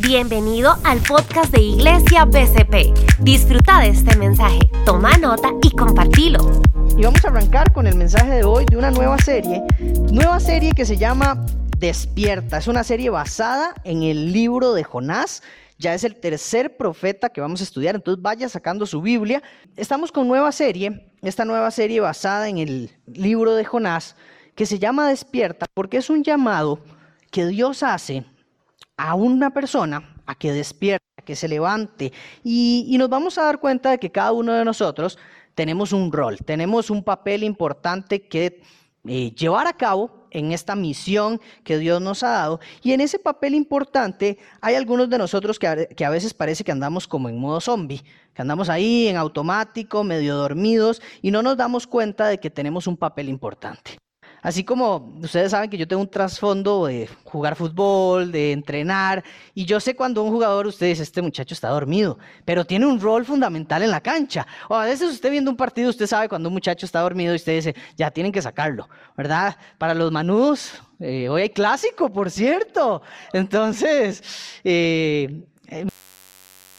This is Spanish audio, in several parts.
Bienvenido al podcast de Iglesia BCP. Disfruta de este mensaje, toma nota y compartilo. Y vamos a arrancar con el mensaje de hoy de una nueva serie, nueva serie que se llama Despierta. Es una serie basada en el libro de Jonás. Ya es el tercer profeta que vamos a estudiar, entonces vaya sacando su Biblia. Estamos con nueva serie, esta nueva serie basada en el libro de Jonás, que se llama Despierta, porque es un llamado que Dios hace a una persona a que despierte, a que se levante. Y, nos vamos a dar cuenta de que cada uno de nosotros tenemos un rol, tenemos un papel importante que eh, llevar a cabo en esta misión que Dios nos ha dado. Y en ese papel importante hay algunos de nosotros que a, que a veces parece que andamos como en modo zombie, que andamos ahí en automático, medio dormidos, y no nos damos cuenta de que tenemos un papel importante. Así como ustedes saben que yo tengo un trasfondo de jugar fútbol, de entrenar, y yo sé cuando un jugador, usted dice, este muchacho está dormido, pero tiene un rol fundamental en la cancha. O a veces usted viendo un partido, usted sabe cuando un muchacho está dormido y usted dice, ya tienen que sacarlo, ¿verdad? Para los manudos, eh, hoy hay clásico, por cierto. Entonces, eh, eh,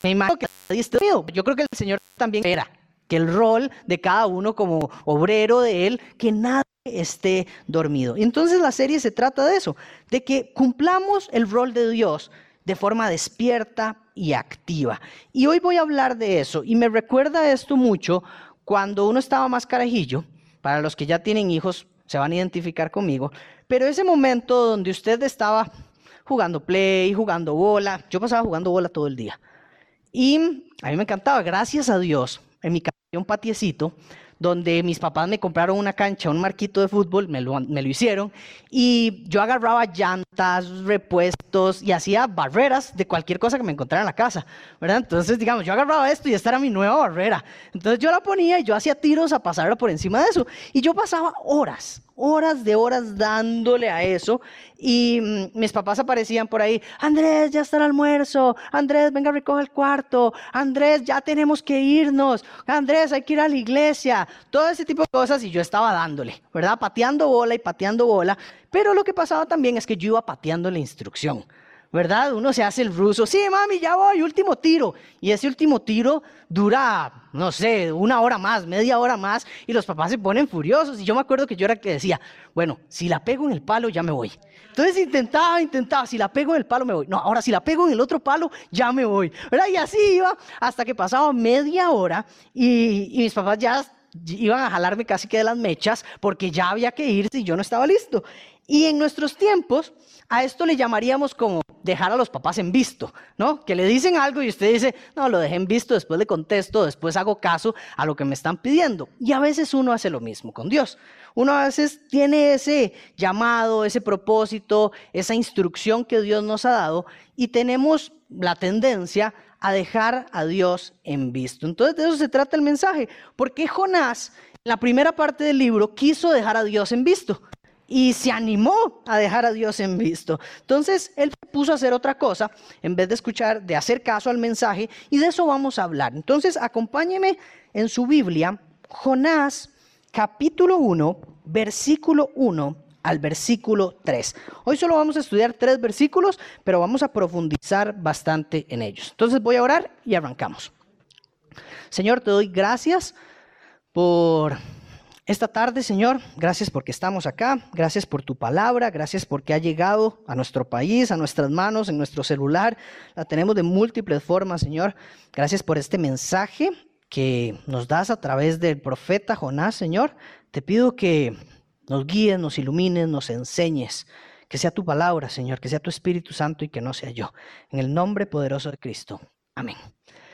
me imagino que nadie está dormido. Yo creo que el Señor también era que el rol de cada uno como obrero de Él, que nada esté dormido. Entonces la serie se trata de eso, de que cumplamos el rol de Dios de forma despierta y activa. Y hoy voy a hablar de eso y me recuerda esto mucho cuando uno estaba más carajillo, para los que ya tienen hijos se van a identificar conmigo, pero ese momento donde usted estaba jugando play, jugando bola, yo pasaba jugando bola todo el día. Y a mí me encantaba, gracias a Dios, en mi un patiecito donde mis papás me compraron una cancha, un marquito de fútbol, me lo, hicieron, y yo agarraba llantas, repuestos y hacía barreras de cualquier cosa que me encontrara en la casa, ¿verdad? Entonces, digamos, yo agarraba esto y esta era mi nueva barrera. Entonces yo la ponía y yo hacía tiros a pasarla por encima de eso. Y yo pasaba horas, horas de horas dándole a eso y mm, mis papás aparecían por ahí, Andrés, ya está el almuerzo, Andrés, venga, recoge el cuarto, Andrés, ya tenemos que irnos, Andrés, hay que ir a la iglesia, todo ese tipo de cosas y yo estaba dándole, ¿verdad? Pateando bola y pateando bola, pero lo que pasaba también es que yo iba pateando la instrucción. ¿Verdad? Uno se hace el ruso, sí, mami, ya voy, último tiro. Y ese último tiro dura, no sé, una hora más, media hora más, y los papás se ponen furiosos. Y yo me acuerdo que yo era que decía, bueno, si la pego en el palo, ya me voy. Entonces intentaba, intentaba, si la pego en el palo, me voy. No, ahora si la pego en el otro palo, ya me voy. ¿verdad? Y así iba hasta que pasaba media hora y, y mis papás ya iban a jalarme casi que de las mechas porque ya había que irse y yo no estaba listo. Y en nuestros tiempos, a esto le llamaríamos como dejar a los papás en visto, ¿no? Que le dicen algo y usted dice, no, lo dejé en visto, después le contesto, después hago caso a lo que me están pidiendo. Y a veces uno hace lo mismo con Dios. Uno a veces tiene ese llamado, ese propósito, esa instrucción que Dios nos ha dado y tenemos la tendencia a dejar a Dios en visto. Entonces de eso se trata el mensaje. Porque Jonás, la primera parte del libro, quiso dejar a Dios en visto y se animó a dejar a Dios en visto. Entonces él puso a hacer otra cosa en vez de escuchar, de hacer caso al mensaje y de eso vamos a hablar. Entonces acompáñeme en su Biblia, Jonás capítulo 1, versículo 1 al versículo 3. Hoy solo vamos a estudiar tres versículos, pero vamos a profundizar bastante en ellos. Entonces voy a orar y arrancamos. Señor, te doy gracias por esta tarde, Señor, gracias porque estamos acá, gracias por tu palabra, gracias porque ha llegado a nuestro país, a nuestras manos, en nuestro celular. La tenemos de múltiples formas, Señor. Gracias por este mensaje que nos das a través del profeta Jonás, Señor. Te pido que nos guíes, nos ilumines, nos enseñes. Que sea tu palabra, Señor, que sea tu Espíritu Santo y que no sea yo. En el nombre poderoso de Cristo. Amén.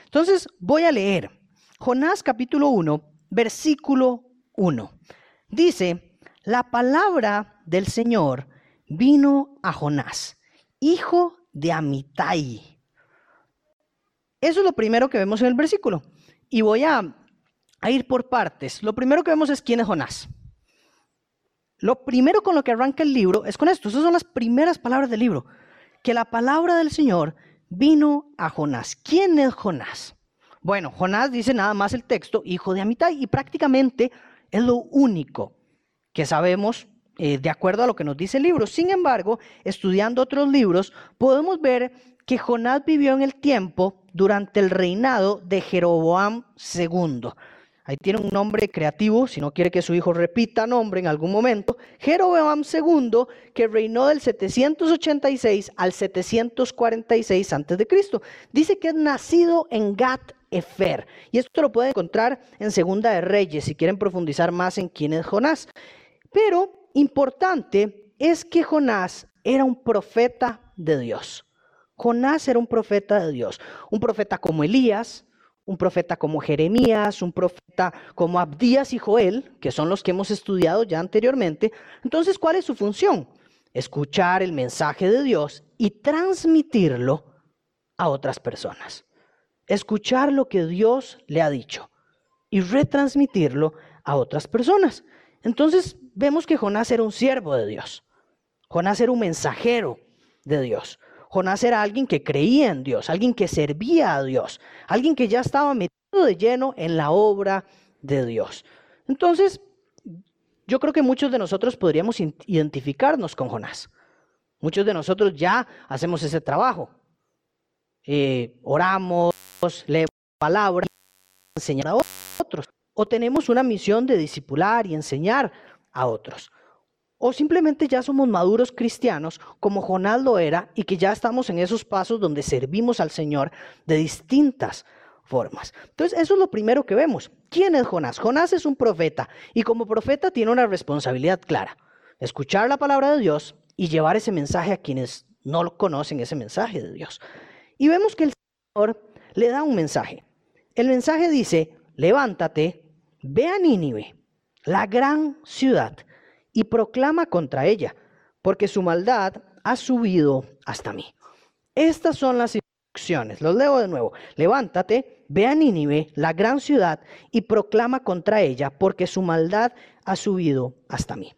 Entonces voy a leer Jonás capítulo 1, versículo 1. Dice, la palabra del Señor vino a Jonás, hijo de Amitai. Eso es lo primero que vemos en el versículo. Y voy a, a ir por partes. Lo primero que vemos es quién es Jonás. Lo primero con lo que arranca el libro es con esto. Esas son las primeras palabras del libro. Que la palabra del Señor vino a Jonás. ¿Quién es Jonás? Bueno, Jonás dice nada más el texto, hijo de Amitai, y prácticamente es lo único que sabemos eh, de acuerdo a lo que nos dice el libro. Sin embargo, estudiando otros libros, podemos ver que Jonás vivió en el tiempo durante el reinado de Jeroboam II. Ahí tiene un nombre creativo, si no quiere que su hijo repita nombre en algún momento. Jeroboam II, que reinó del 786 al 746 a.C. Dice que es nacido en Gat Efer. Y esto lo pueden encontrar en Segunda de Reyes, si quieren profundizar más en quién es Jonás. Pero importante es que Jonás era un profeta de Dios. Jonás era un profeta de Dios, un profeta como Elías, un profeta como Jeremías, un profeta como Abdías y Joel, que son los que hemos estudiado ya anteriormente. Entonces, ¿cuál es su función? Escuchar el mensaje de Dios y transmitirlo a otras personas. Escuchar lo que Dios le ha dicho y retransmitirlo a otras personas. Entonces, vemos que Jonás era un siervo de Dios. Jonás era un mensajero de Dios. Jonás era alguien que creía en Dios, alguien que servía a Dios, alguien que ya estaba metido de lleno en la obra de Dios. Entonces, yo creo que muchos de nosotros podríamos identificarnos con Jonás. Muchos de nosotros ya hacemos ese trabajo. Eh, oramos, leemos palabras, enseñar a otros. O tenemos una misión de discipular y enseñar a otros. O simplemente ya somos maduros cristianos, como Jonás lo era, y que ya estamos en esos pasos donde servimos al Señor de distintas formas. Entonces, eso es lo primero que vemos. ¿Quién es Jonás? Jonás es un profeta, y como profeta tiene una responsabilidad clara, escuchar la palabra de Dios y llevar ese mensaje a quienes no conocen ese mensaje de Dios. Y vemos que el Señor le da un mensaje. El mensaje dice, levántate, ve a Nínive, la gran ciudad y proclama contra ella, porque su maldad ha subido hasta mí. Estas son las instrucciones. Los leo de nuevo. Levántate, ve a Nínive, la gran ciudad, y proclama contra ella, porque su maldad ha subido hasta mí.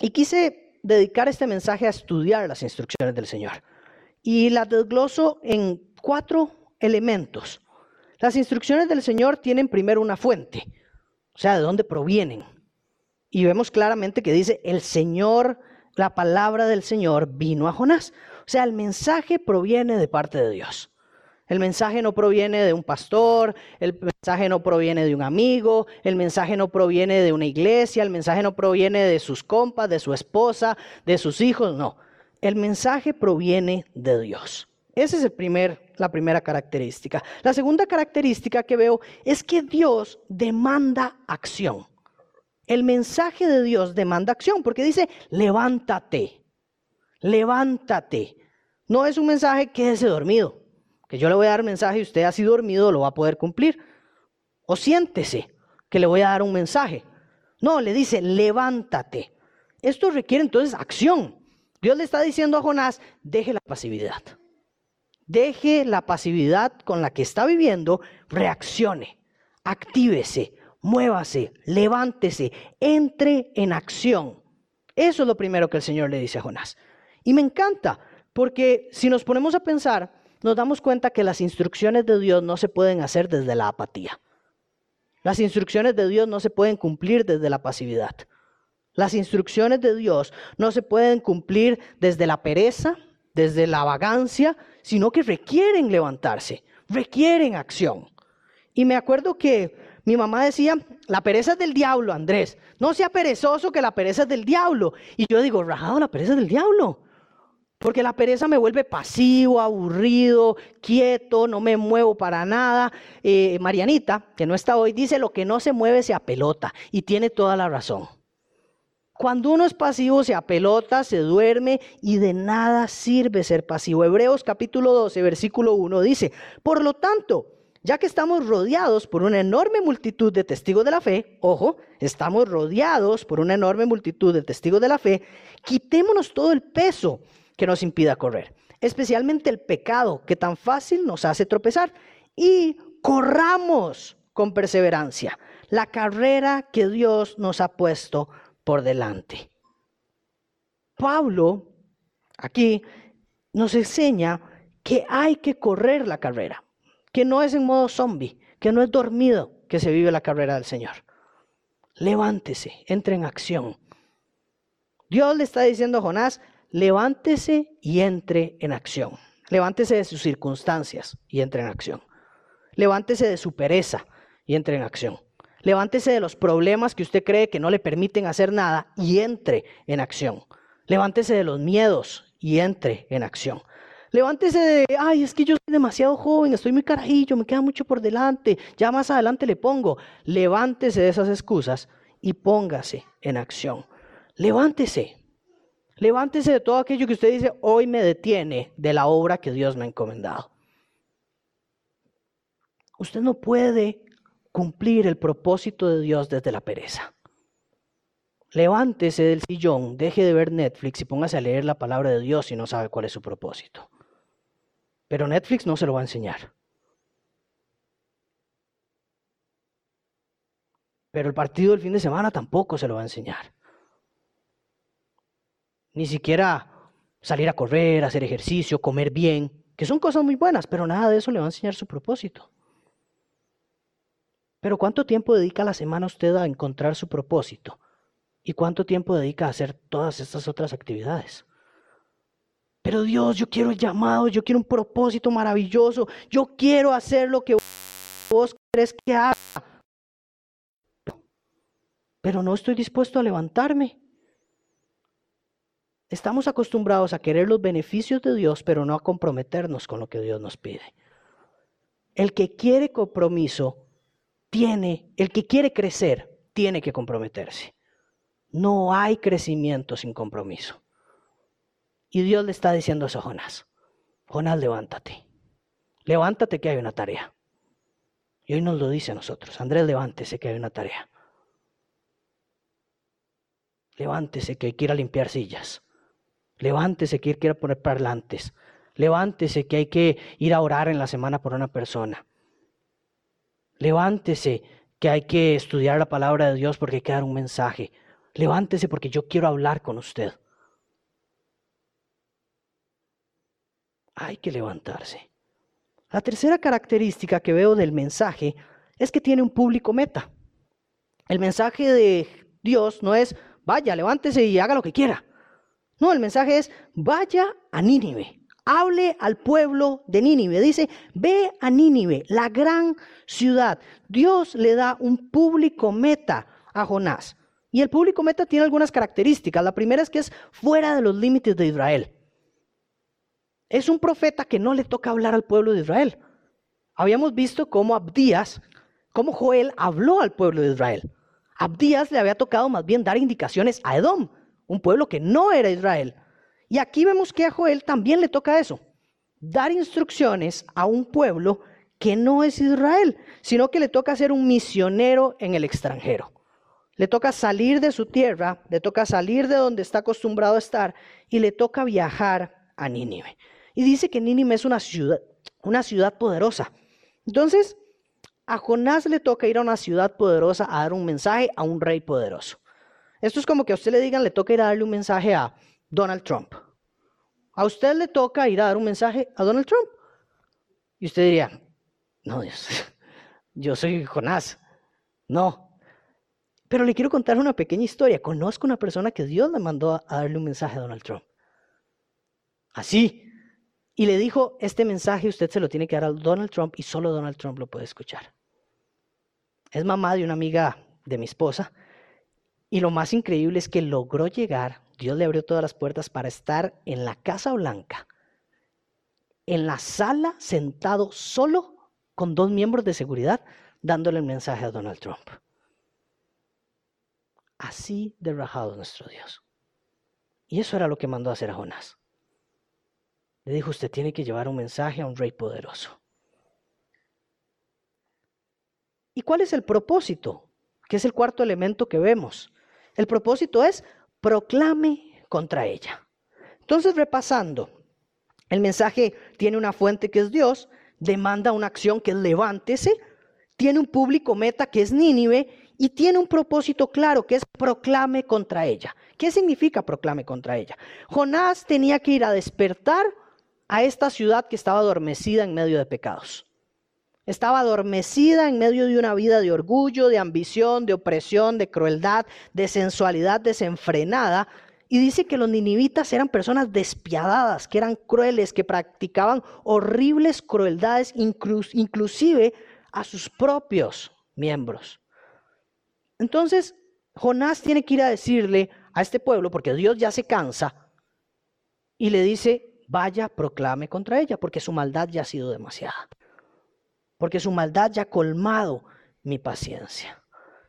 Y quise dedicar este mensaje a estudiar las instrucciones del Señor. Y las desgloso en cuatro elementos. Las instrucciones del Señor tienen primero una fuente, o sea, de dónde provienen. Y vemos claramente que dice, el Señor, la palabra del Señor vino a Jonás. O sea, el mensaje proviene de parte de Dios. El mensaje no proviene de un pastor, el mensaje no proviene de un amigo, el mensaje no proviene de una iglesia, el mensaje no proviene de sus compas, de su esposa, de sus hijos, no. El mensaje proviene de Dios. Esa es el primer, la primera característica. La segunda característica que veo es que Dios demanda acción. El mensaje de Dios demanda acción porque dice, levántate, levántate. No es un mensaje quédese dormido, que yo le voy a dar mensaje y usted así dormido lo va a poder cumplir. O siéntese, que le voy a dar un mensaje. No, le dice, levántate. Esto requiere entonces acción. Dios le está diciendo a Jonás, deje la pasividad. Deje la pasividad con la que está viviendo, reaccione, actívese, muévase, levántese, entre en acción. Eso es lo primero que el Señor le dice a Jonás. Y me encanta, porque si nos ponemos a pensar, nos damos cuenta que las instrucciones de Dios no se pueden hacer desde la apatía. Las instrucciones de Dios no se pueden cumplir desde la pasividad. Las instrucciones de Dios no se pueden cumplir desde la pereza, desde la vagancia, sino que requieren levantarse, requieren acción. Y me acuerdo que mi mamá decía, la pereza es del diablo, Andrés. No sea perezoso que la pereza es del diablo. Y yo digo, rajado, la pereza es del diablo. Porque la pereza me vuelve pasivo, aburrido, quieto, no me muevo para nada. Eh, Marianita, que no está hoy, dice, lo que no se mueve se apelota. Y tiene toda la razón. Cuando uno es pasivo, se apelota, se duerme y de nada sirve ser pasivo. Hebreos capítulo 12, versículo 1 dice, por lo tanto, ya que estamos rodeados por una enorme multitud de testigos de la fe, ojo, estamos rodeados por una enorme multitud de testigos de la fe, quitémonos todo el peso que nos impida correr, especialmente el pecado que tan fácil nos hace tropezar, y corramos con perseverancia la carrera que Dios nos ha puesto por delante. Pablo aquí nos enseña que hay que correr la carrera que no es en modo zombie, que no es dormido que se vive la carrera del Señor. Levántese, entre en acción. Dios le está diciendo a Jonás, levántese y entre en acción. Levántese de sus circunstancias y entre en acción. Levántese de su pereza y entre en acción. Levántese de los problemas que usted cree que no le permiten hacer nada y entre en acción. Levántese de los miedos y entre en acción. Levántese de, ay, es que yo soy demasiado joven, estoy muy carajillo, me queda mucho por delante, ya más adelante le pongo. Levántese de esas excusas y póngase en acción. Levántese. Levántese de todo aquello que usted dice, hoy me detiene de la obra que Dios me ha encomendado. Usted no puede cumplir el propósito de Dios desde la pereza. Levántese del sillón, deje de ver Netflix y póngase a leer la palabra de Dios si no sabe cuál es su propósito. Pero Netflix no se lo va a enseñar. Pero el partido del fin de semana tampoco se lo va a enseñar. Ni siquiera salir a correr, hacer ejercicio, comer bien, que son cosas muy buenas, pero nada de eso le va a enseñar su propósito. Pero ¿cuánto tiempo dedica la semana usted a encontrar su propósito? ¿Y cuánto tiempo dedica a hacer todas estas otras actividades? Pero Dios, yo quiero el llamado, yo quiero un propósito maravilloso, yo quiero hacer lo que vos querés que haga. Pero no estoy dispuesto a levantarme. Estamos acostumbrados a querer los beneficios de Dios, pero no a comprometernos con lo que Dios nos pide. El que quiere compromiso tiene, el que quiere crecer, tiene que comprometerse. No hay crecimiento sin compromiso. Y Dios le está diciendo eso a Jonás. Jonás, levántate. Levántate que hay una tarea. Y hoy nos lo dice a nosotros. Andrés, levántese que hay una tarea. Levántese que hay que ir a limpiar sillas. Levántese que hay que ir a poner parlantes. Levántese que hay que ir a orar en la semana por una persona. Levántese, que hay que estudiar la palabra de Dios porque hay que dar un mensaje. Levántese porque yo quiero hablar con usted. Hay que levantarse. La tercera característica que veo del mensaje es que tiene un público meta. El mensaje de Dios no es, vaya, levántese y haga lo que quiera. No, el mensaje es, vaya a Nínive hable al pueblo de Nínive. Dice, ve a Nínive, la gran ciudad. Dios le da un público meta a Jonás. Y el público meta tiene algunas características. La primera es que es fuera de los límites de Israel. Es un profeta que no le toca hablar al pueblo de Israel. Habíamos visto cómo Abdías, cómo Joel habló al pueblo de Israel. Abdías le había tocado más bien dar indicaciones a Edom, un pueblo que no era Israel. Y aquí vemos que a Joel también le toca eso, dar instrucciones a un pueblo que no es Israel, sino que le toca ser un misionero en el extranjero. Le toca salir de su tierra, le toca salir de donde está acostumbrado a estar y le toca viajar a Nínive. Y dice que Nínive es una ciudad, una ciudad poderosa. Entonces, a Jonás le toca ir a una ciudad poderosa a dar un mensaje a un rey poderoso. Esto es como que a usted le digan, le toca ir a darle un mensaje a Donald Trump. A usted le toca ir a dar un mensaje a Donald Trump. Y usted diría, no, Dios, yo soy Jonás. No. Pero le quiero contar una pequeña historia. Conozco una persona que Dios le mandó a darle un mensaje a Donald Trump. Así. Y le dijo, este mensaje usted se lo tiene que dar a Donald Trump y solo Donald Trump lo puede escuchar. Es mamá de una amiga de mi esposa. Y lo más increíble es que logró llegar Dios le abrió todas las puertas para estar en la Casa Blanca, en la sala, sentado solo con dos miembros de seguridad, dándole el mensaje a Donald Trump. Así de rajado nuestro Dios. Y eso era lo que mandó a hacer a Jonás. Le dijo, usted tiene que llevar un mensaje a un rey poderoso. ¿Y cuál es el propósito? Que es el cuarto elemento que vemos. El propósito es proclame contra ella. Entonces, repasando, el mensaje tiene una fuente que es Dios, demanda una acción que es levántese, tiene un público meta que es Nínive y tiene un propósito claro que es proclame contra ella. ¿Qué significa proclame contra ella? Jonás tenía que ir a despertar a esta ciudad que estaba adormecida en medio de pecados. Estaba adormecida en medio de una vida de orgullo, de ambición, de opresión, de crueldad, de sensualidad desenfrenada. Y dice que los ninivitas eran personas despiadadas, que eran crueles, que practicaban horribles crueldades, inclusive a sus propios miembros. Entonces, Jonás tiene que ir a decirle a este pueblo, porque Dios ya se cansa, y le dice, vaya, proclame contra ella, porque su maldad ya ha sido demasiada. Porque su maldad ya ha colmado mi paciencia.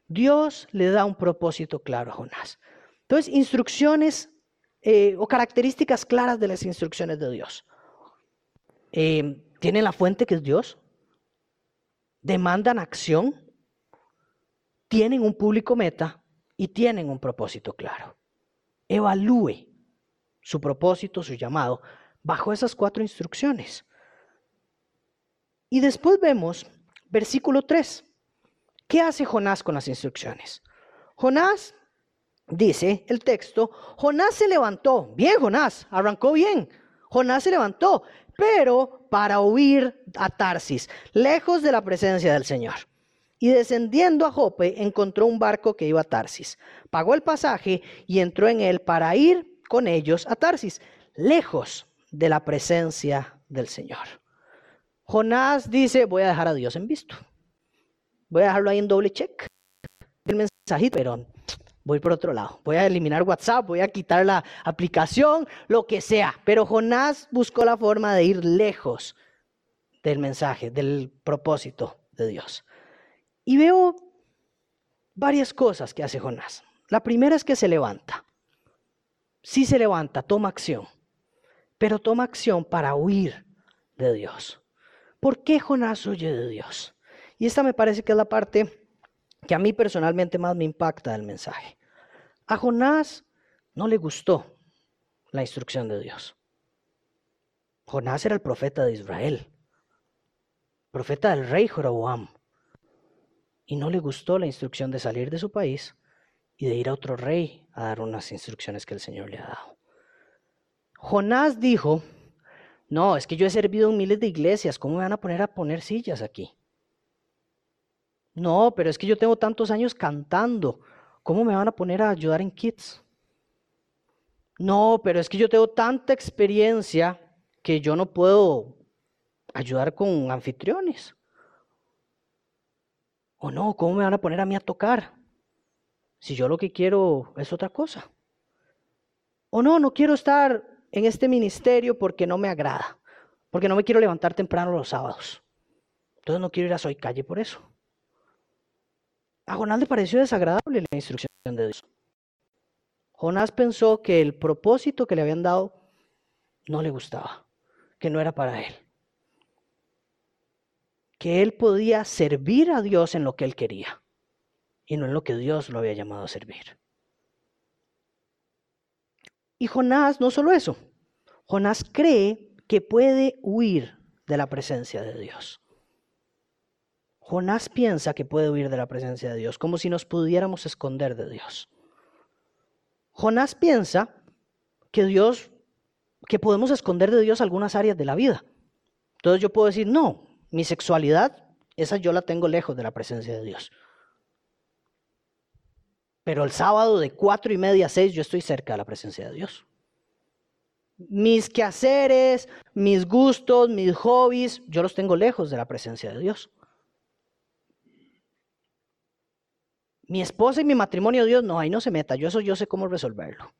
Dios le da un propósito claro a Jonás. Entonces, instrucciones eh, o características claras de las instrucciones de Dios. Eh, tienen la fuente que es Dios. Demandan acción. Tienen un público meta y tienen un propósito claro. Evalúe su propósito, su llamado, bajo esas cuatro instrucciones. Y después vemos versículo 3. ¿Qué hace Jonás con las instrucciones? Jonás dice el texto, Jonás se levantó, bien Jonás, arrancó bien, Jonás se levantó, pero para huir a Tarsis, lejos de la presencia del Señor. Y descendiendo a Jope, encontró un barco que iba a Tarsis. Pagó el pasaje y entró en él para ir con ellos a Tarsis, lejos de la presencia del Señor. Jonás dice, voy a dejar a Dios en visto. Voy a dejarlo ahí en doble check. El mensajito, pero voy por otro lado. Voy a eliminar WhatsApp, voy a quitar la aplicación, lo que sea. Pero Jonás buscó la forma de ir lejos del mensaje, del propósito de Dios. Y veo varias cosas que hace Jonás. La primera es que se levanta. Sí se levanta, toma acción. Pero toma acción para huir de Dios. ¿Por qué Jonás huye de Dios? Y esta me parece que es la parte que a mí personalmente más me impacta del mensaje. A Jonás no le gustó la instrucción de Dios. Jonás era el profeta de Israel, profeta del rey Jeroboam, y no le gustó la instrucción de salir de su país y de ir a otro rey a dar unas instrucciones que el Señor le ha dado. Jonás dijo, no, es que yo he servido en miles de iglesias, ¿cómo me van a poner a poner sillas aquí? No, pero es que yo tengo tantos años cantando. ¿Cómo me van a poner a ayudar en kids? No, pero es que yo tengo tanta experiencia que yo no puedo ayudar con anfitriones. O no, ¿cómo me van a poner a mí a tocar? Si yo lo que quiero es otra cosa. O no, no quiero estar en este ministerio porque no me agrada, porque no me quiero levantar temprano los sábados. Entonces no quiero ir a Soy Calle por eso. A Jonás le pareció desagradable la instrucción de Dios. Jonás pensó que el propósito que le habían dado no le gustaba, que no era para él. Que él podía servir a Dios en lo que él quería y no en lo que Dios lo había llamado a servir. Y Jonás, no solo eso, Jonás cree que puede huir de la presencia de Dios. Jonás piensa que puede huir de la presencia de Dios, como si nos pudiéramos esconder de Dios. Jonás piensa que Dios, que podemos esconder de Dios algunas áreas de la vida. Entonces yo puedo decir, no, mi sexualidad, esa yo la tengo lejos de la presencia de Dios. Pero el sábado de cuatro y media a seis yo estoy cerca de la presencia de Dios. Mis quehaceres, mis gustos, mis hobbies, yo los tengo lejos de la presencia de Dios. Mi esposa y mi matrimonio, Dios, no, ahí no se meta. Yo eso yo sé cómo resolverlo.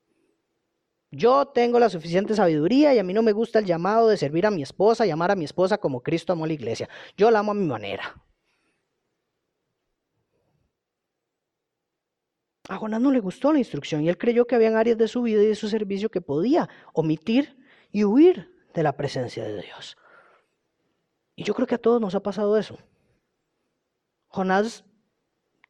Yo tengo la suficiente sabiduría y a mí no me gusta el llamado de servir a mi esposa y amar a mi esposa como Cristo amó la iglesia. Yo la amo a mi manera. A Jonás no le gustó la instrucción y él creyó que habían áreas de su vida y de su servicio que podía omitir y huir de la presencia de Dios. Y yo creo que a todos nos ha pasado eso. Jonás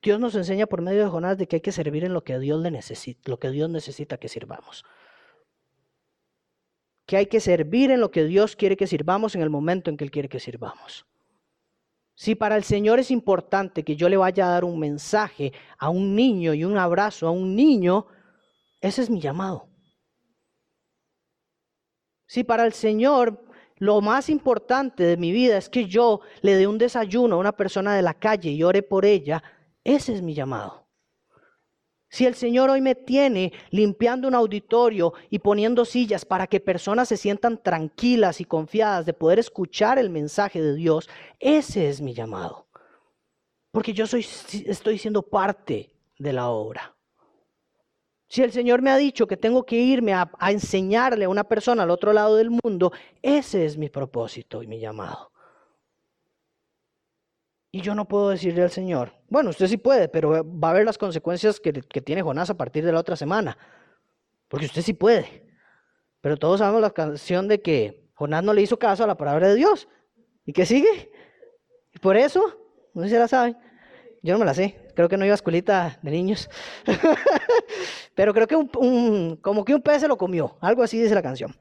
Dios nos enseña por medio de Jonás de que hay que servir en lo que Dios le necesita, lo que Dios necesita que sirvamos. Que hay que servir en lo que Dios quiere que sirvamos en el momento en que Él quiere que sirvamos. Si para el Señor es importante que yo le vaya a dar un mensaje a un niño y un abrazo a un niño, ese es mi llamado. Si para el Señor lo más importante de mi vida es que yo le dé un desayuno a una persona de la calle y ore por ella, ese es mi llamado. Si el Señor hoy me tiene limpiando un auditorio y poniendo sillas para que personas se sientan tranquilas y confiadas de poder escuchar el mensaje de Dios, ese es mi llamado. Porque yo soy, estoy siendo parte de la obra. Si el Señor me ha dicho que tengo que irme a, a enseñarle a una persona al otro lado del mundo, ese es mi propósito y mi llamado. Y yo no puedo decirle al Señor, bueno, usted sí puede, pero va a ver las consecuencias que, tiene Jonás a partir de la otra semana. Porque usted sí puede. Pero todos sabemos la canción de que Jonás no le hizo caso a la palabra de Dios. ¿Y qué sigue? Y por eso, no sé si la saben, yo no me la sé. Creo que no iba a escuelita de niños. pero creo que un, como que un pez se lo comió. Algo así dice la canción.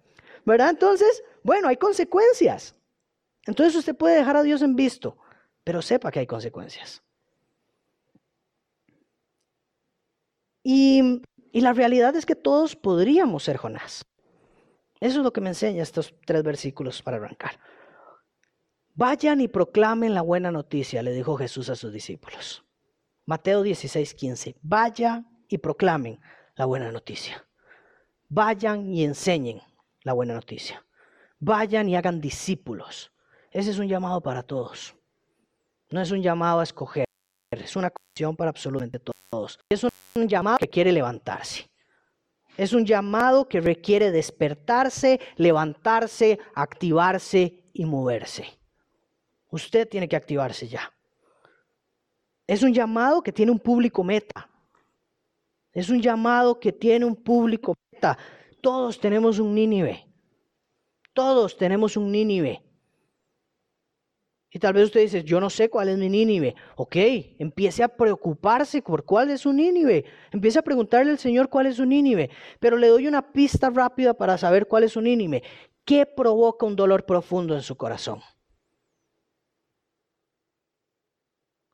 ¿Verdad? Entonces, bueno, hay consecuencias. Entonces usted puede dejar a Dios en visto pero sepa que hay consecuencias. Y, la realidad es que todos podríamos ser Jonás. Eso es lo que me enseña estos tres versículos para arrancar. Vayan y proclamen la buena noticia, le dijo Jesús a sus discípulos. Mateo 16, 15. Vayan y proclamen la buena noticia. Vayan y enseñen la buena noticia. Vayan y hagan discípulos. Ese es un llamado para todos. No es un llamado a escoger, es una condición para absolutamente todos. Es un llamado que quiere levantarse. Es un llamado que requiere despertarse, levantarse, activarse y moverse. Usted tiene que activarse ya. Es un llamado que tiene un público meta. Es un llamado que tiene un público meta. Todos tenemos un Nínive. Todos tenemos un Nínive. Y tal vez usted dice, yo no sé cuál es mi Nínive. Ok, empiece a preocuparse por cuál es su Nínive. Empiece a preguntarle al Señor cuál es su Nínive. Pero le doy una pista rápida para saber cuál es su Nínive. ¿Qué provoca un dolor profundo en su corazón?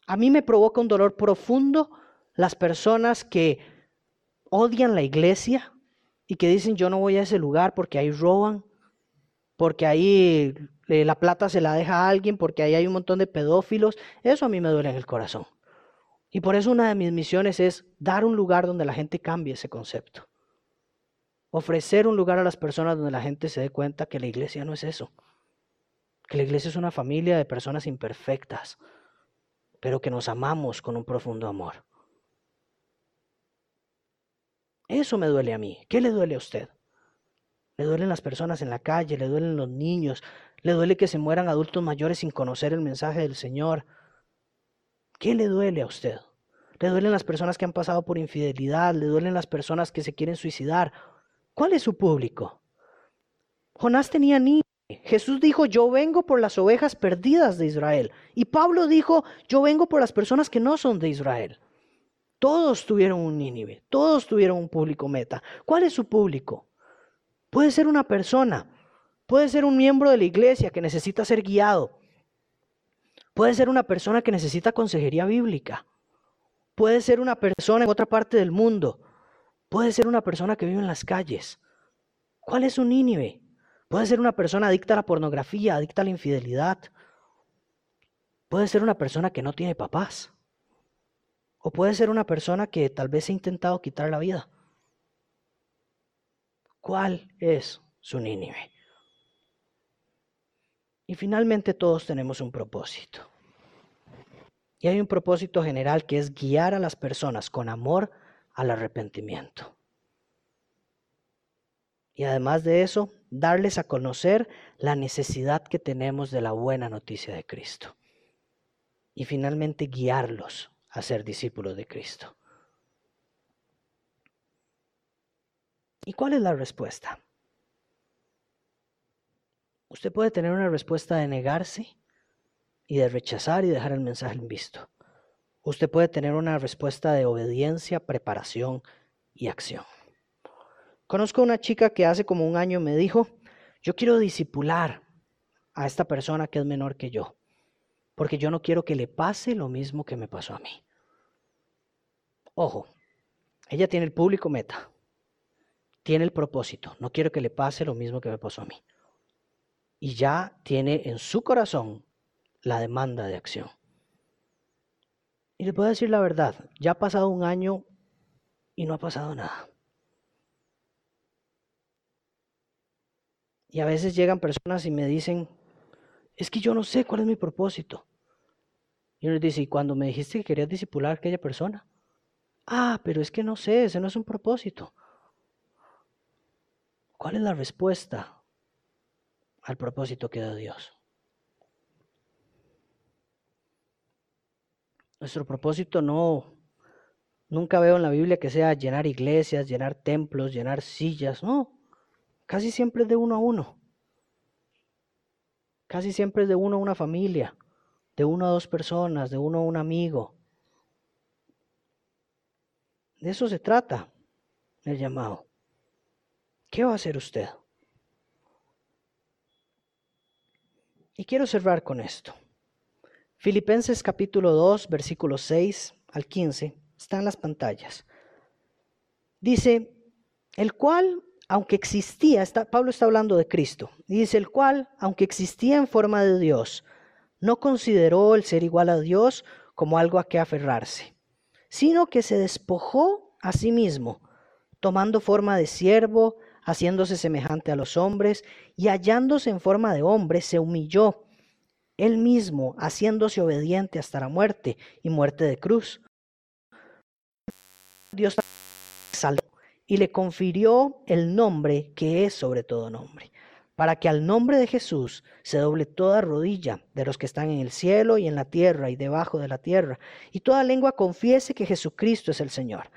A mí me provoca un dolor profundo las personas que odian la iglesia y que dicen yo no voy a ese lugar porque ahí roban, porque ahí la plata se la deja a alguien porque ahí hay un montón de pedófilos, eso a mí me duele en el corazón. Y por eso una de mis misiones es dar un lugar donde la gente cambie ese concepto. Ofrecer un lugar a las personas donde la gente se dé cuenta que la iglesia no es eso. Que la iglesia es una familia de personas imperfectas, pero que nos amamos con un profundo amor. Eso me duele a mí. ¿Qué le duele a usted? Le duelen las personas en la calle, le duelen los niños, le duele que se mueran adultos mayores sin conocer el mensaje del Señor. ¿Qué le duele a usted? Le duelen las personas que han pasado por infidelidad, le duelen las personas que se quieren suicidar. ¿Cuál es su público? Jonás tenía niños. Jesús dijo, yo vengo por las ovejas perdidas de Israel. Y Pablo dijo, yo vengo por las personas que no son de Israel. Todos tuvieron un Nínive, todos tuvieron un público meta. ¿Cuál es su público? Puede ser una persona Puede ser un miembro de la iglesia que necesita ser guiado. Puede ser una persona que necesita consejería bíblica. Puede ser una persona en otra parte del mundo. Puede ser una persona que vive en las calles. ¿Cuál es un Nínive? Puede ser una persona adicta a la pornografía, adicta a la infidelidad. Puede ser una persona que no tiene papás. O puede ser una persona que tal vez ha intentado quitar la vida. ¿Cuál es su Nínive? Y finalmente todos tenemos un propósito. Y hay un propósito general que es guiar a las personas con amor al arrepentimiento. Y además de eso, darles a conocer la necesidad que tenemos de la buena noticia de Cristo. Y finalmente guiarlos a ser discípulos de Cristo. ¿Y cuál es la respuesta? Usted puede tener una respuesta de negarse y de rechazar y dejar el mensaje en visto. Usted puede tener una respuesta de obediencia, preparación y acción. Conozco una chica que hace como un año me dijo, yo quiero disipular a esta persona que es menor que yo, porque yo no quiero que le pase lo mismo que me pasó a mí. Ojo, ella tiene el público meta, tiene el propósito, no quiero que le pase lo mismo que me pasó a mí y ya tiene en su corazón la demanda de acción. Y le puedo decir la verdad, ya ha pasado un año y no ha pasado nada. Y a veces llegan personas y me dicen, es que yo no sé cuál es mi propósito. Y les dice, ¿y cuando me dijiste que querías disipular a aquella persona? Ah, pero es que no sé, ese no es un propósito. ¿Cuál es la respuesta al propósito que da Dios? Nuestro propósito no, nunca veo en la Biblia que sea llenar iglesias, llenar templos, llenar sillas, no. Casi siempre es de uno a uno. Casi siempre es de uno a una familia, de uno a dos personas, de uno a un amigo. De eso se trata el llamado. ¿Qué va a hacer usted? Y quiero cerrar con esto. Filipenses capítulo 2, versículos 6 al 15, están las pantallas. Dice, el cual, aunque existía, Pablo está hablando de Cristo, dice, el cual, aunque existía en forma de Dios, no consideró el ser igual a Dios como algo a que aferrarse, sino que se despojó a sí mismo, tomando forma de siervo, haciéndose semejante a los hombres, y hallándose en forma de hombre, se humilló él mismo haciéndose obediente hasta la muerte y muerte de cruz. Dios salvó y le confirió el nombre que es sobre todo nombre, para que al nombre de Jesús se doble toda rodilla de los que están en el cielo y en la tierra y debajo de la tierra, y toda lengua confiese que Jesucristo es el Señor,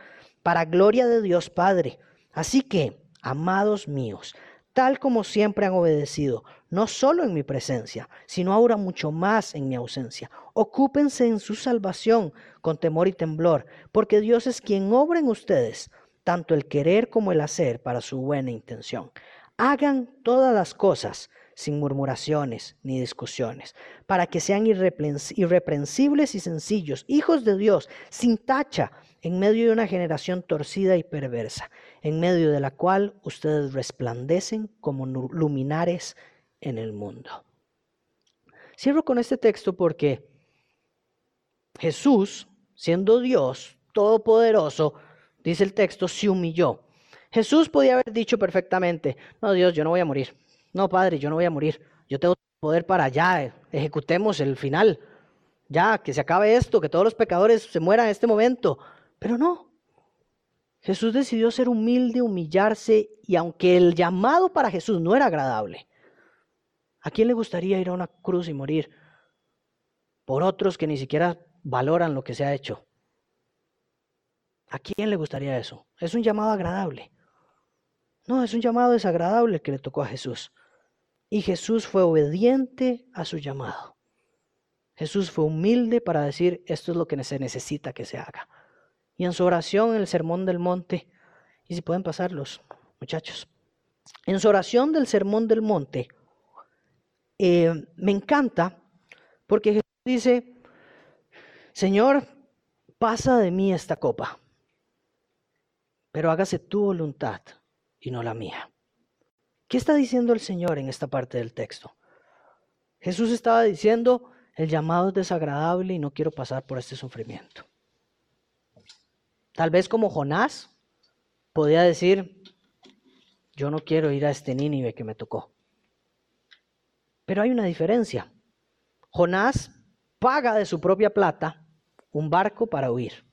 para gloria de Dios Padre. Así que, amados míos, tal como siempre han obedecido, no solo en mi presencia, sino ahora mucho más en mi ausencia. Ocúpense en su salvación con temor y temblor, porque Dios es quien obra en ustedes, tanto el querer como el hacer para su buena intención. Hagan todas las cosas sin murmuraciones ni discusiones, para que sean irreprensibles y sencillos, hijos de Dios, sin tacha, en medio de una generación torcida y perversa, en medio de la cual ustedes resplandecen como luminares en el mundo. Cierro con este texto porque Jesús, siendo Dios todopoderoso, dice el texto, se humilló. Jesús podía haber dicho perfectamente, no Dios, yo no voy a morir. No, Padre, yo no voy a morir. Yo tengo poder para ya, ejecutemos el final. Ya, que se acabe esto, que todos los pecadores se mueran en este momento. Pero no. Jesús decidió ser humilde, humillarse, y aunque el llamado para Jesús no era agradable, ¿a quién le gustaría ir a una cruz y morir por otros que ni siquiera valoran lo que se ha hecho? ¿A quién le gustaría eso? Es un llamado agradable. No, es un llamado desagradable que le tocó a Jesús. Y Jesús fue obediente a su llamado. Jesús fue humilde para decir, esto es lo que se necesita que se haga. Y en su oración en el Sermón del Monte, y si pueden pasarlos, muchachos, en su oración del Sermón del Monte, eh, me encanta porque Jesús dice, Señor, pasa de mí esta copa, pero hágase tu voluntad y no la mía. ¿Qué está diciendo el Señor en esta parte del texto? Jesús estaba diciendo, el llamado es desagradable y no quiero pasar por este sufrimiento. Tal vez como Jonás podía decir, yo no quiero ir a este Nínive que me tocó. Pero hay una diferencia. Jonás paga de su propia plata un barco para huir.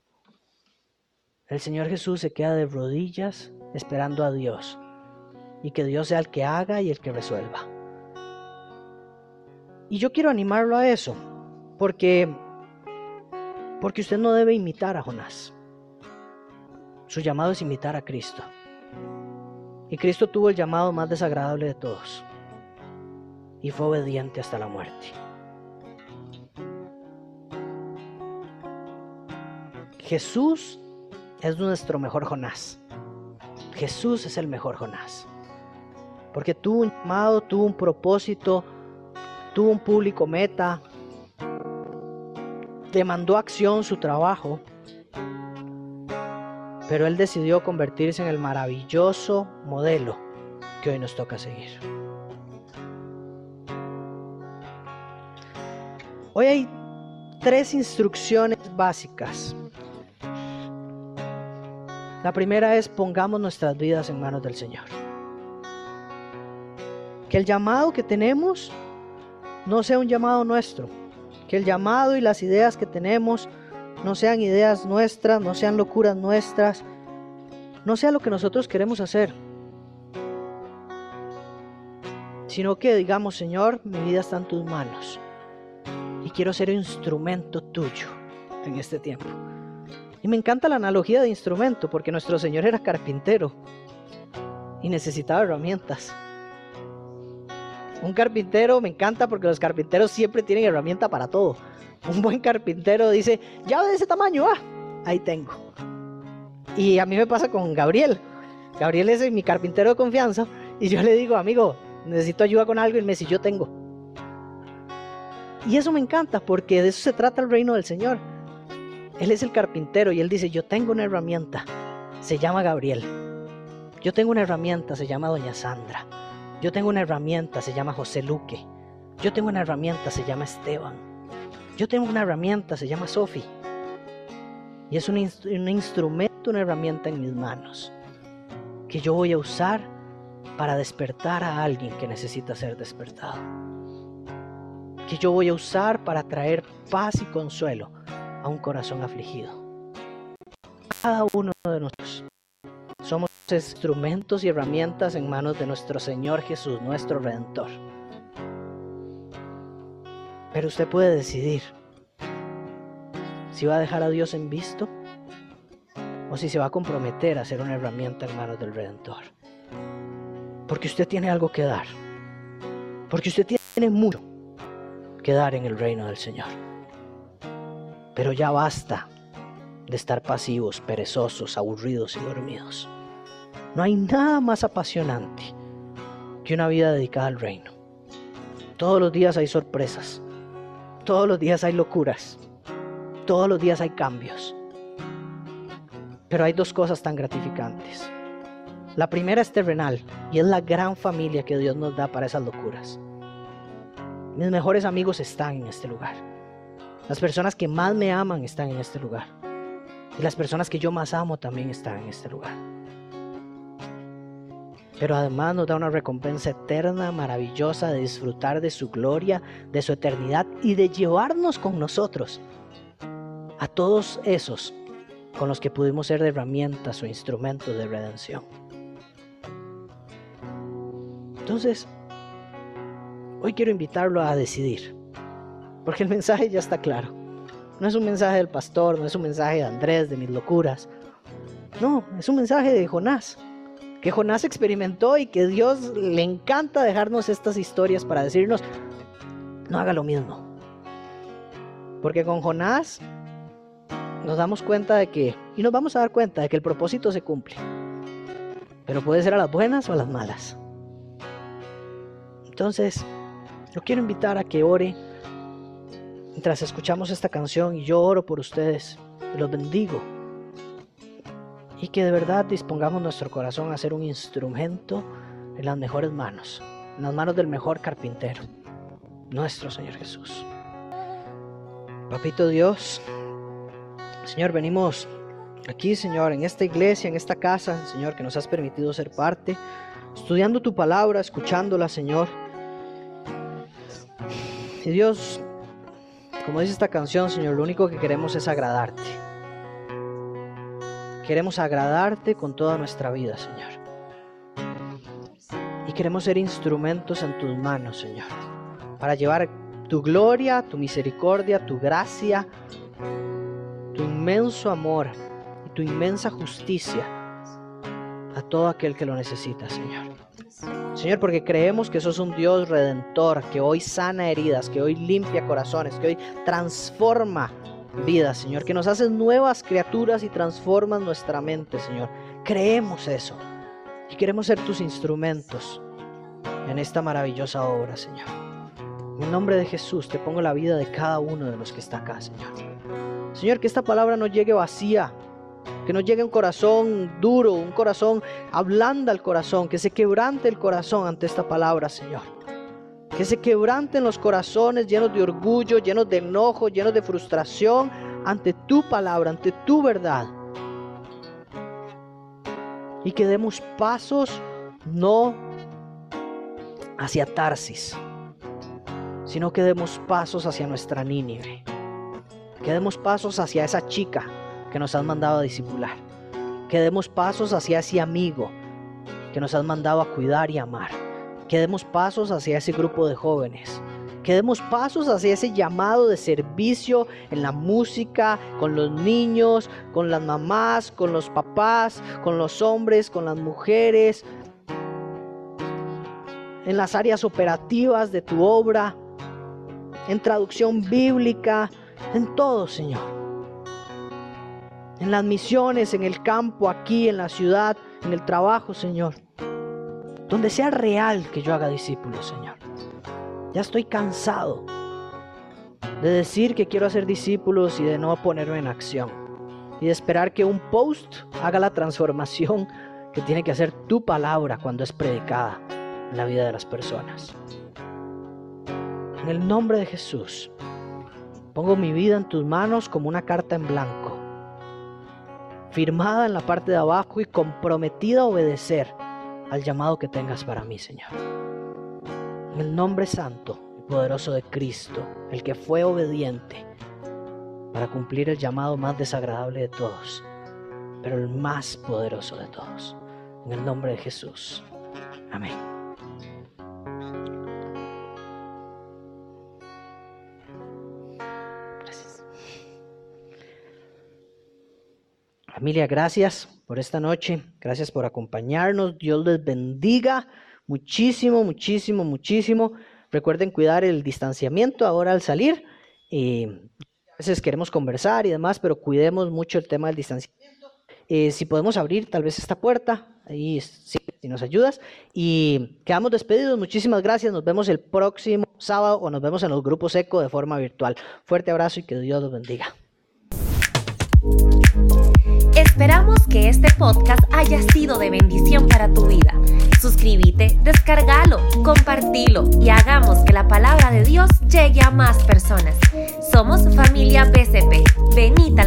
El Señor Jesús se queda de rodillas esperando a Dios y que Dios sea el que haga y el que resuelva. Y yo quiero animarlo a eso, porque porque usted no debe imitar a Jonás. Su llamado es imitar a Cristo. Y Cristo tuvo el llamado más desagradable de todos. Y fue obediente hasta la muerte. Jesús es nuestro mejor Jonás. Jesús es el mejor Jonás. Porque tuvo un llamado, tuvo un propósito, tuvo un público meta, demandó acción su trabajo pero él decidió convertirse en el maravilloso modelo que hoy nos toca seguir. Hoy hay tres instrucciones básicas La primera es pongamos nuestras vidas en manos del Señor. Que el llamado que tenemos no sea un llamado nuestro. Que el llamado y las ideas que tenemos no sean ideas nuestras, no sean locuras nuestras, no sea lo que nosotros queremos hacer. Sino que digamos, Señor, mi vida está en tus manos y quiero ser instrumento tuyo en este tiempo. Y me encanta la analogía de instrumento porque nuestro Señor era carpintero y necesitaba herramientas. Un carpintero me encanta porque los carpinteros siempre tienen herramienta para todo. Un buen carpintero dice, ya de ese tamaño, ah, ahí tengo. Y a mí me pasa con Gabriel. Gabriel es mi carpintero de confianza y yo le digo, amigo, necesito ayuda con algo y me dice, yo tengo. Y eso me encanta porque de eso se trata el reino del Señor. Él es el carpintero y él dice, yo tengo una herramienta, se llama Gabriel. Yo tengo una herramienta, se llama Doña Sandra. Yo tengo una herramienta, se llama José Luque. Yo tengo una herramienta, se llama Esteban. Yo tengo una herramienta, se llama Sofi. Y es un, un, instrumento, una herramienta en mis manos que yo voy a usar para despertar a alguien que necesita ser despertado. Que yo voy a usar para traer paz y consuelo a un corazón afligido. Cada uno de nosotros somos instrumentos y herramientas en manos de nuestro Señor Jesús, nuestro Redentor. Pero usted puede decidir si va a dejar a Dios en visto o si se va a comprometer a ser una herramienta en manos del Redentor. Porque usted tiene algo que dar. Porque usted tiene mucho que dar en el reino del Señor. Pero ya basta de estar pasivos, perezosos, aburridos y dormidos. No hay nada más apasionante que una vida dedicada al reino. Todos los días hay sorpresas. Todos los días hay locuras. Todos los días hay cambios. Pero hay dos cosas tan gratificantes. La primera es terrenal y es la gran familia que Dios nos da para esas locuras. Mis mejores amigos están en este lugar. Las personas que más me aman están en este lugar. Y las personas que yo más amo también están en este lugar pero además nos da una recompensa eterna, maravillosa de disfrutar de su gloria, de su eternidad y de llevarnos con nosotros a todos esos con los que pudimos ser herramientas o instrumentos de redención. Entonces, hoy quiero invitarlo a decidir, porque el mensaje ya está claro. No es un mensaje del pastor, no es un mensaje de Andrés, de mis locuras. No, es un mensaje de Jonás que Jonás experimentó y que Dios le encanta dejarnos estas historias para decirnos, no haga lo mismo. Porque con Jonás nos damos cuenta de que, y nos vamos a dar cuenta de que el propósito se cumple. Pero puede ser a las buenas o a las malas. Entonces, yo quiero invitar a que ore mientras escuchamos esta canción y yo oro por ustedes. Los bendigo y que de verdad dispongamos nuestro corazón a ser un instrumento en las mejores manos, en las manos del mejor carpintero, nuestro Señor Jesús. Papito Dios, Señor, venimos aquí, Señor, en esta iglesia, en esta casa, Señor, que nos has permitido ser parte, estudiando tu palabra, escuchándola, Señor. Y Dios, como dice esta canción, Señor, lo único que queremos es agradarte. Queremos agradarte con toda nuestra vida, Señor. Y queremos ser instrumentos en tus manos, Señor, para llevar tu gloria, tu misericordia, tu gracia, tu inmenso amor y tu inmensa justicia a todo aquel que lo necesita, Señor. Señor, porque creemos que sos un Dios redentor, que hoy sana heridas, que hoy limpia corazones, que hoy transforma vida, Señor, que nos haces nuevas criaturas y transformas nuestra mente, Señor. Creemos eso y queremos ser tus instrumentos en esta maravillosa obra, Señor. En nombre de Jesús te pongo la vida de cada uno de los que está acá, Señor. Señor, que esta palabra no llegue vacía, que no llegue un corazón duro, un corazón ablanda el corazón, que se quebrante el corazón ante esta palabra, Señor que se quebranten los corazones llenos de orgullo, llenos de enojo, llenos de frustración ante tu palabra, ante tu verdad. y que demos pasos no hacia Tarsis, sino que demos pasos hacia nuestra Nínive, que demos pasos hacia esa chica que nos has mandado a disipular, que demos pasos hacia ese amigo que nos has mandado a cuidar y amar, que demos pasos hacia ese grupo de jóvenes, que demos pasos hacia ese llamado de servicio en la música, con los niños, con las mamás, con los papás, con los hombres, con las mujeres, en las áreas operativas de tu obra, en traducción bíblica, en todo, Señor. En las misiones, en el campo, aquí, en la ciudad, en el trabajo, Señor. Donde sea real que yo haga discípulos, Señor. Ya estoy cansado de decir que quiero hacer discípulos y de no ponerme en acción. Y de esperar que un post haga la transformación que tiene que hacer tu palabra cuando es predicada en la vida de las personas. En el nombre de Jesús, pongo mi vida en tus manos como una carta en blanco, firmada en la parte de abajo y comprometida a obedecer al llamado que tengas para mí, Señor. En el nombre santo y poderoso de Cristo, el que fue obediente para cumplir el llamado más desagradable de todos, pero el más poderoso de todos. En el nombre de Jesús. Amén. Gracias. Familia, gracias por esta noche. Gracias por acompañarnos. Dios les bendiga muchísimo, muchísimo, muchísimo. Recuerden cuidar el distanciamiento ahora al salir. a veces queremos conversar y demás, pero cuidemos mucho el tema del distanciamiento. Eh, si podemos abrir tal vez esta puerta, ahí sí, si nos ayudas. Y quedamos despedidos. Muchísimas gracias. Nos vemos el próximo sábado o nos vemos en los grupos ECO de forma virtual. Fuerte abrazo y que Dios los bendiga. Esperamos que este podcast haya sido de bendición para tu vida. Suscríbete, descargalo, compartilo y hagamos que la palabra de Dios llegue a más personas. Somos familia PCP. Benita